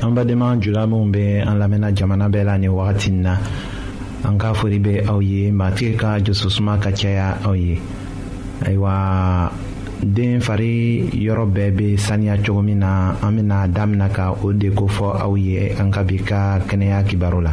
an badenma jula minw be an lamɛnna jamana bɛɛ la ni wagati n na an ka fori be aw ye matigi ka jososuma ka caya aw ye ayiwa den fari yɔrɔ bɛɛ bɛ saniya cogo min na an bɛna damina ka o de kofɔ aw ye an ka bi ka kɛnɛya kibaru la.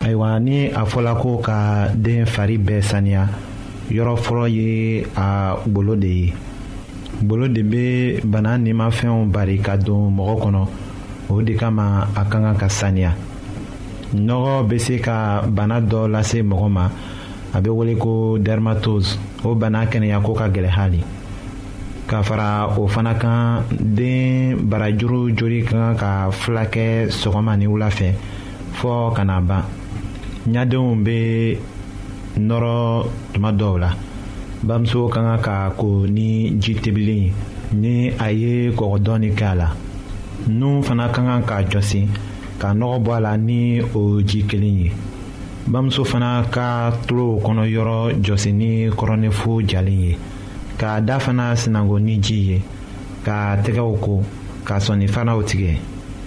ayiwa ni a fɔla ko ka den fari bɛɛ saniya yɔrɔ fɔlɔ ye a golo de ye golo de bɛ bana nimafɛnw bari ka don mɔgɔ kɔnɔ o de kama a ka kan ka saniya nɔgɔ bɛ se ka bana dɔ lase mɔgɔ ma a bɛ wele ko dermatose o bana kɛnɛyako ka gɛlɛn hali ka fara o fana kan den barajuru joli ka kan ka fila kɛ sɔgɔma ni wula fɛ fɔɔ ka na ban ɲadenw bɛ nɔrɔ tuma dɔw la bamuso ka kan ka ko ni ji tebilen ni a ye kɔgɔ dɔɔni kɛ a la nun fana ka kan k'a jɔsi ka nɔgɔ bɔ a la ni o ji kelen ye bamuso fana ka tulow kɔnɔ yɔrɔ jɔsi ni kɔrɔnɛfo jalen ye k'a da fana sinango ni ji ye ka tɛgɛw ko ka sɔnni fanaw tigɛ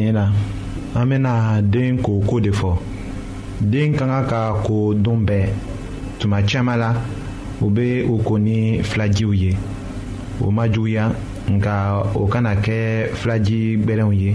tiɲɛ la an bɛna den ko ko de fɔ den ka kan ka ko don bɛɛ tuma caman la u bɛ o ko ni filajiw ye o ma juguya nka o kana kɛ filaji gbɛrɛnw ye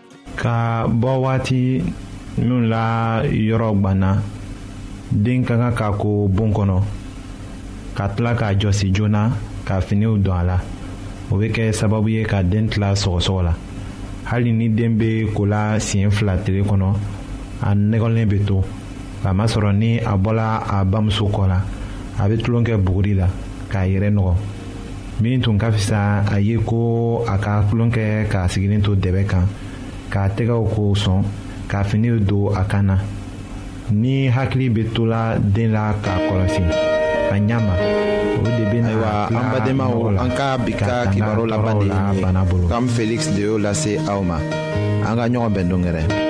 ka bɔ waati min la yɔrɔ gwanna den ka kan ka ko bon kɔnɔ ka tila k'a jɔsi joona ka finiw don a la o bɛ kɛ sababu ye ka den tila sɔgɔsɔgɔ la hali ni den bɛ ko la siɲɛ fila tile kɔnɔ a nɛgɛlen bɛ to k'a masɔrɔ ni a bɔla a bamuso kɔ la a bɛ tulon kɛ buguri la k'a yɛrɛ nɔgɔ min tun ka fisa a ye ko a ka tulon kɛ k'a sigilen to dɛbɛ kan k'a tɛgɛw ko sɔn ka finiw don a kan na ni hakili bɛ tola den la k'a kɔlɔsi a ɲɛ ma o de bɛ na ayiwa an badenmaw an ka bi ka kibaru laban de ye nin ye kam felix de y'o lase aw ma an ka ɲɔgɔn bɛn dongɛrɛ.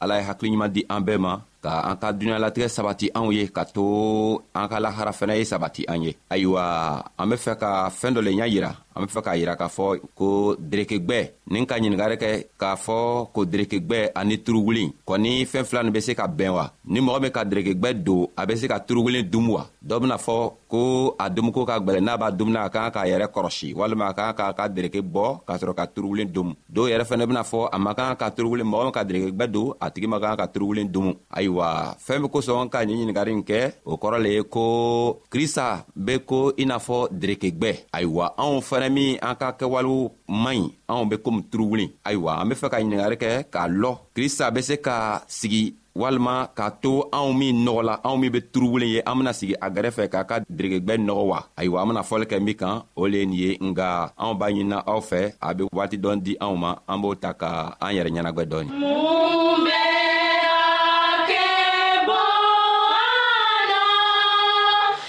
ala ye hakiliɲuman di an bɛɛ ma ka an ka dunuɲalatigɛ sabati anw ye ka to an ka lahara fɛnɛ ye sabati an ye ayiwa an be fɛ ka fɛɛn dɔ le ɲa yira an be fɛ k'a yira k'a fɔ ko derekegwɛ nin ka ɲiningari kɛ k'a fɔ ko derekegwɛ ani turuwulin kɔni fɛɛn fila nin be se ka bɛn wa ni mɔgɔ min ka derekegwɛ don a be se ka turuwulin dun wa dɔ bena fɔ ko a domuko ka gwɛlɛ n'a b'a dumuni a kan k'a yɛrɛ kɔrɔsi walima a kan k'a ka dereke bɔ k'a sɔrɔ ka turuwulen domu dɔw yɛrɛ fɛnɛ bena fɔ a man kan ka turuwulen mɔgɔ min ka dereke gwɛ don a tigi man kan ka turuwulen domu ayiwa fɛɛn be kosɔn ka ɲi ɲiningari kɛ o kɔrɔ le ye ko krista be ko i n'a fɔ dereke gwɛ ayiwa anw fɛnɛ min an ka kɛwalew man ɲi anw be komi turuwulen ayiwa an be fɛ ka ɲiningari kɛ k'a lɔ krista be se ka sigi walima k'a to anw min nɔgɔ la anw min be turubulen ye an bena sigi a gɛrɛfɛ k'a ka deregegwɛ nɔgɔ wa ayiwa an bena fɔli kɛ min kan o le ye nin ye nga anw b'a ɲinina aw fɛ a be waati dɔn di anw ma an b'o ta ka an yɛrɛ ɲɛnagwɛ dɔɔni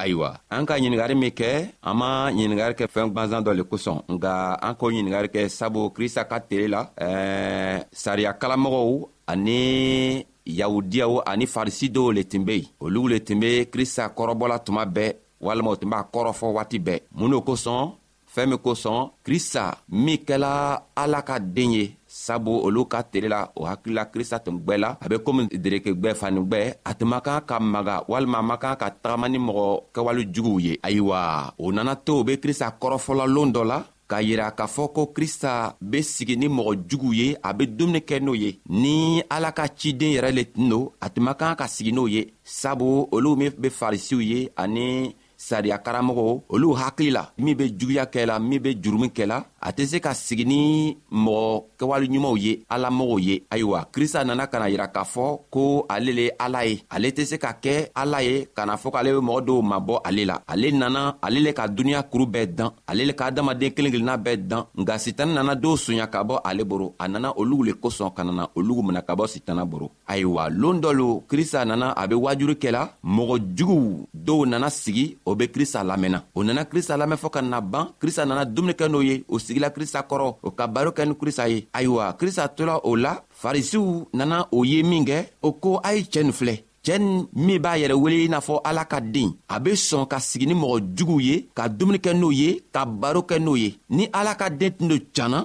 ayiwa an ka ɲiningari min kɛ an ma ɲiningari kɛ fɛɛn gwanzan dɔ le kosɔn nka an k'o ɲiningari kɛ sabu krista ka tele la eh, sariya kalamɔgɔw ani yahudiyaw ani farisi dɔw le tun be yen olu le tun be krista kɔrɔbɔla tuma bɛɛ walima u tun b'a kɔrɔfɔ waati bɛɛ mun n'o kosɔn fɛɛn min kosɔn krista min kɛla ala ka den ye sabu olu ka tele la o hakilila krista tun gwɛ la a be komi dereke gwɛ fani gwɛ a tun man kan ka maga walima a man kan ka tagama ni mɔgɔ kɛwale juguw ye ayiwa o nana to u be krista kɔrɔfɔlɔlon dɔ la k'a yira k'a fɔ ko krista be sigi ni mɔgɔ juguw ye a be dumuni kɛ n'o ye ni ala ka ciden yɛrɛ le tun don a tun man kan ka sigi n'o ye sabu olu min be farisiw ye ani sariya karamɔgɔ olu hakili la min be juguya kɛ la min be jurumi kɛ la a tɛ se ka sigi ni mɔgɔ kɛwale ɲumanw ye ala mɔgɔw ye ayiwa krista nana kana yira k'a fɔ ko ale le ala ye ale tɛ se ka kɛ ala ye ka na fɔ k'ale be mɔgɔ dɔw mabɔ ale la ale nana ale le ka duniɲa kuru bɛɛ dan ale le ka adamaden kelen kelenna bɛɛ dan nka sitana nana dɔw sonya ka bɔ ale boro a nana olugu le kosɔn ka nana olugu mina ka bɔ sitana boro ayiwa loon dɔ lo krista nana a be waajuru kɛla mɔgɔ juguw dɔw nana sigi o be krista lamɛnna o nana krista lamɛn fɔɔ ka na ban krista nana dumuni kɛ n'o ye o sigila krista kɔrɔ o ka baro kɛ ni krista ye ayiwa krista tola o la farisiw nana o ye min kɛ o ko a ye cɛɛ nin filɛ cɛɛ nin min b'a yɛrɛ wele i n'a fɔ ala ka den a be sɔn ka sigi ni mɔgɔ juguw ye ka dumuni kɛ n'o ye ka baro kɛ n'o ye ni ala ka den tun do janna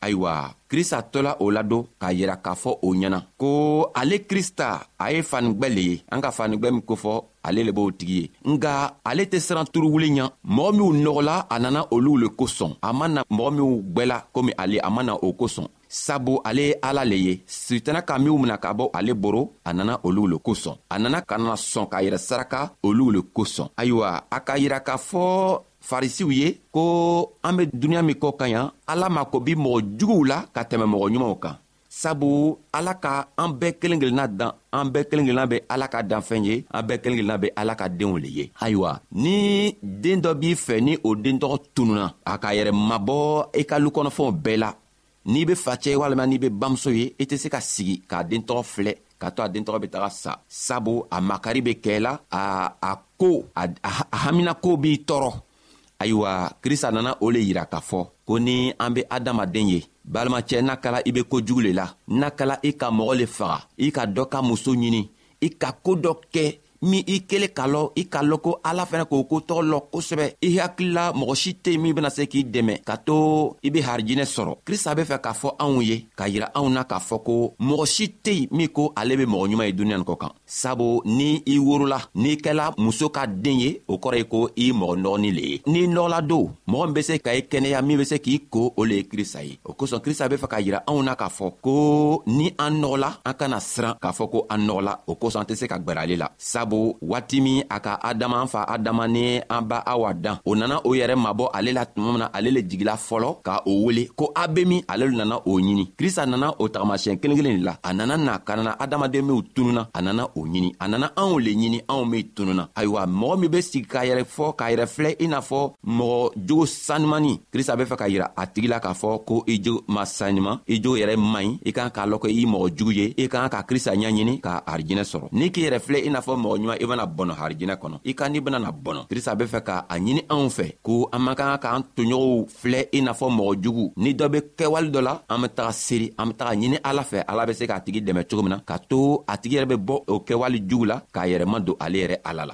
ayiwa krista tola o ladon k'a yira k'a fɔ o ɲɛna ko ale krista a ye fanigwɛ le ye an ka fanigwɛ min kofɔ ale le b'o tigi ye nga ale tɛ siran turuwuli ɲa mɔgɔ minw nɔgɔla a nana olu le kosɔn a ma na mɔgɔ minw gwɛla komi ale a ma na o kosɔn sabu ale ye ala le ye sitana ka minw mina ka bɔ ale boro a nana olu le kosɔn a nana ka na sɔn k'a yɛrɛ saraka olu le kosɔn ayiwa a k'a yira k'a fɔ farisiw ye ko an be duniɲa min kɔ ka yan ala mako bi mɔgɔ juguw la ka tɛmɛ mɔgɔ ɲumanw kan sabu ala ka an bɛɛ kelen kelenna dan an bɛɛ kelen kelenna be ala ka danfɛn ye an bɛɛ kelen kelenna be ala ka denw le ye ayiwa ni den dɔ b'i fɛ ni o den tɔgɔ tununa a k'a yɛrɛ mabɔ i ka lukɔnɔfɛnw bɛɛ la n'i be facɛ ye walima n'i be bamuso ye i tɛ se ka sigi k'a den tɔgɔ filɛ k'a to a den tɔgɔ be taga sa sabu a makari be kɛ la a a ko a hamina ko b'i tɔɔrɔ ayiwa krista nana o le yira k'a fɔ ko ni an be adamaden ye balimacɛ n'a kala i be ko jugu le la n'a kala i ka mɔgɔ le faga i ka dɔ ka muso ɲini i ka ko dɔ kɛ min i kelen ka lɔ i ka lɔn ko ala fɛnɛ k'o ko tɔgɔ lɔ kosɛbɛ i hakilila mɔgɔ si tɛ min bena se k'i dɛmɛ ka to i be harijinɛ sɔrɔ krista be fɛ k'a fɔ anw ye k'a yira anw na k'a fɔ ko mɔgɔ si tɛ yen min ko ale be mɔgɔ ɲuman ye duniɲa nin kɔ kan sabu ni i worola n'i kɛla muso ka den ye o kɔrɔ ye ko i mɔgɔ nɔgɔnin le ye n'i nɔgɔla don mɔgɔ min be se ka i kɛnɛya min be se k'i ko o le ye krista ye o kosɔn krista be fɛ k'a yira anw na k'a fɔ ko ni an nɔgɔla an kana siran k'a fɔ ko an nɔgɔla o kosɔn an tɛ se ka gwɛr'ale la sabu waati min a ka adama an fa adama ni an ba awa dan o nana o yɛrɛ mabɔ ale la tuma min na ale le jigila fɔlɔ ka o wele ko a be min ale le nana o ɲini krista nana o tagamasiyɛn kelen kelen de la a nana na ka nana adamaden minw tununa a nana o ɲini a nana anw le ɲini anw min tununa ayiwa mɔgɔ min be sigi k'a yɛrɛ fɔ k'a yɛrɛ filɛ i n'a fɔ mɔgɔ jogo sanimani krista be fɛ ka yira a tigi la k'a fɔ ko i jogo ma saniman i jogo yɛrɛ man ɲi i kan k'a lɔn ko i mɔgɔ jugu ye i kan ka krista ɲaɲini ka harijinɛ sɔrɔ n'i k'i yɛrɛ filɛ i n'a fɔ mɔgɔ ɲuman i bena bɔnɔ harijinɛ kɔnɔ i ka n'i benana bɔnɔ krista be fɛ ka a ɲini anw fɛ ko an man kan k'an toɲɔgɔnw filɛ i n'a fɔ mɔgɔ jugu ni dɔ be kɛwale dɔ la an be taga seri an be taga ɲini ala fɛ ala be se k'a tigi dɛmɛ cogo min na ka to a tigi yɛrɛ be bɔ o kɛwale jugu la k'a yɛrɛma don ale yɛrɛ ala la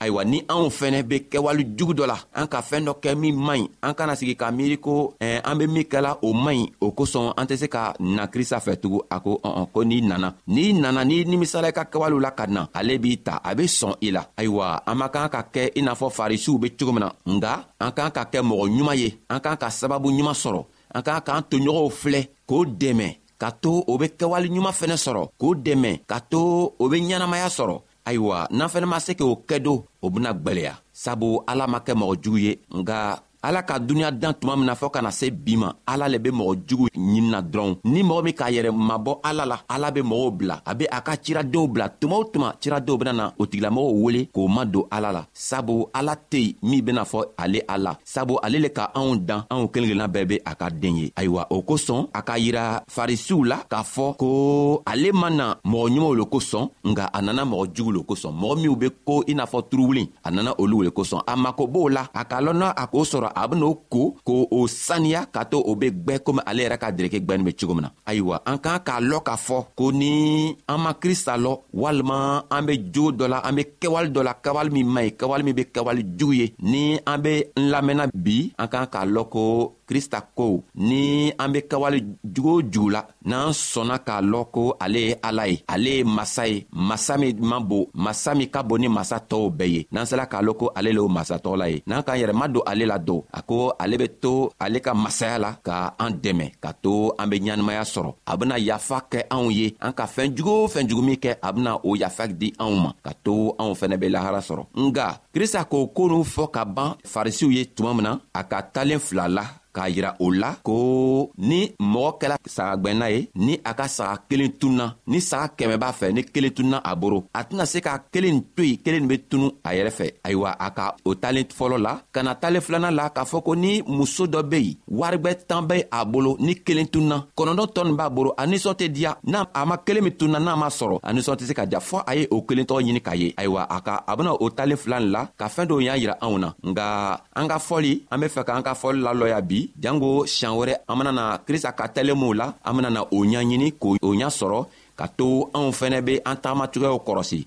ayiwa ni anw fɛnɛ be kɛwale jugu dɔ la an ka fɛɛn dɔ kɛ min man ɲi an kana sigi k'a miiri ko eh, an be min kɛla o man ɲi o kosɔn an tɛ se ka na krista fɛ tugu a ko ɔn ko n'i nana n'i nana n'i nimisala i ka kɛwalew la ka na ale b'i ta a be sɔn i la ayiwa an man kan ka kɛ i n'a fɔ farisiw be cogo min na nga an k'an ka kɛ mɔgɔ ɲuman ye an k'an ka sababu ɲuman sɔrɔ an k'an k'an toɲɔgɔnw filɛ k'o dɛmɛ ka to o be kɛwale ɲuman fɛnɛ sɔrɔ k'o dɛmɛ ka to o be ɲɛnamaya sɔrɔ ayiwa n'an fɛnɛ ma se k'o kɛ don o bena gwɛlɛya sabu ala ma kɛ mɔgɔ jugu ye nga ala ka duniɲa dan tuma min na fɔɔ kana se bi ma ala le be mɔgɔ jugu ɲinina dɔrɔn ni mɔgɔ min k'a yɛrɛ mabɔ ala la ala be mɔgɔw bila a be a ka ciradenw bila tuma o tuma ciradenw benana o tigilamɔgɔw wele k'o ma don ala la sabu ala tɛ yen min bena fɔ ale a la sabu ale le ka anw dan anw kelen kelenna bɛɛ be a ka den ye ayiwa o kosɔn a k'a yira farisiw la k'a fɔ ko ale ma na mɔgɔ ɲumanw le kosɔn nga a nana mɔgɔ jugu le kosɔn mɔgɔ minw be ko i n'a fɔ turuwulin a nana olu le kosɔn a mako b'o la a k'a lɔnna a k'o sɔrɔ a ben'o ko ko o saniya k'a to o be gwɛ komi ale yɛrɛ ka dereke gwɛni be cogo min na ayiwa an k'an k'a lɔn k'a fɔ ko ni an ma krista lɔ walima an be joo dɔ la an be kɛwale dɔ la kɛwale min man ɲi kɛwale min be kɛwale jugu ye ni an be n lamɛnna bi an k'an k'a lɔn ko krista ko ni an be kɛwale jugu o jugu la n'an sɔnna k'a lɔn ko ale ye ala ye ale ye masa ye masa min man bon masa min ka bon ni masa tɔɔw bɛɛ ye n'an sela k'a lɔn ko ale le o masa tɔɔla ye n'an k'an yɛrɛ ma don ale la don a ko ale be to ale ka masaya la ka an dɛmɛ ka to an be ɲɛnamaya sɔrɔ a bena yafa kɛ anw ye an ka fɛɛn jugu o fɛɛn jugu min kɛ a bena o yafa di anw ma ka to anw fɛnɛ be lahara sɔrɔ nga krista k'o koo n'u fɔ ka ban farisiw ye tuma min na a ka talen fila la k'a yira o la ko ni mɔgɔ kɛla saga gwɛnna ye ni a ka saga kelen tunna ni saga kɛmɛ b'a fɛ ni kelen tunna a boro a tɛna se ka kelen to yen kelen be tunu a yɛrɛ fɛ ayiwa a ka o talen fɔlɔ la ka na tale filanan la k'a fɔ ko ni muso dɔ be yen waribɛ tan bɛ a bolo ni kelen tunna kɔnɔdɔn tɔ nin b'a bolo a nisɔn tɛ diya n'a a ma kelen min tunna n'a ma sɔrɔ a nisɔn tɛ se ka ja fɔɔ a ye o kelen tɔgɔ ɲini k'a ye ayiwa a ka a bena o tale filan la ka fɛɛn dɔw y'a yira anw na nga an ka fɔli an be fɛ k'an ka fɔli lalɔya bi jango siɲan wɛrɛ an benana krista ka tɛlenmuw la an benana o ɲaɲini k'o ɲa sɔrɔ ka to anw fɛnɛ be an tagamacogoyaw kɔrɔsi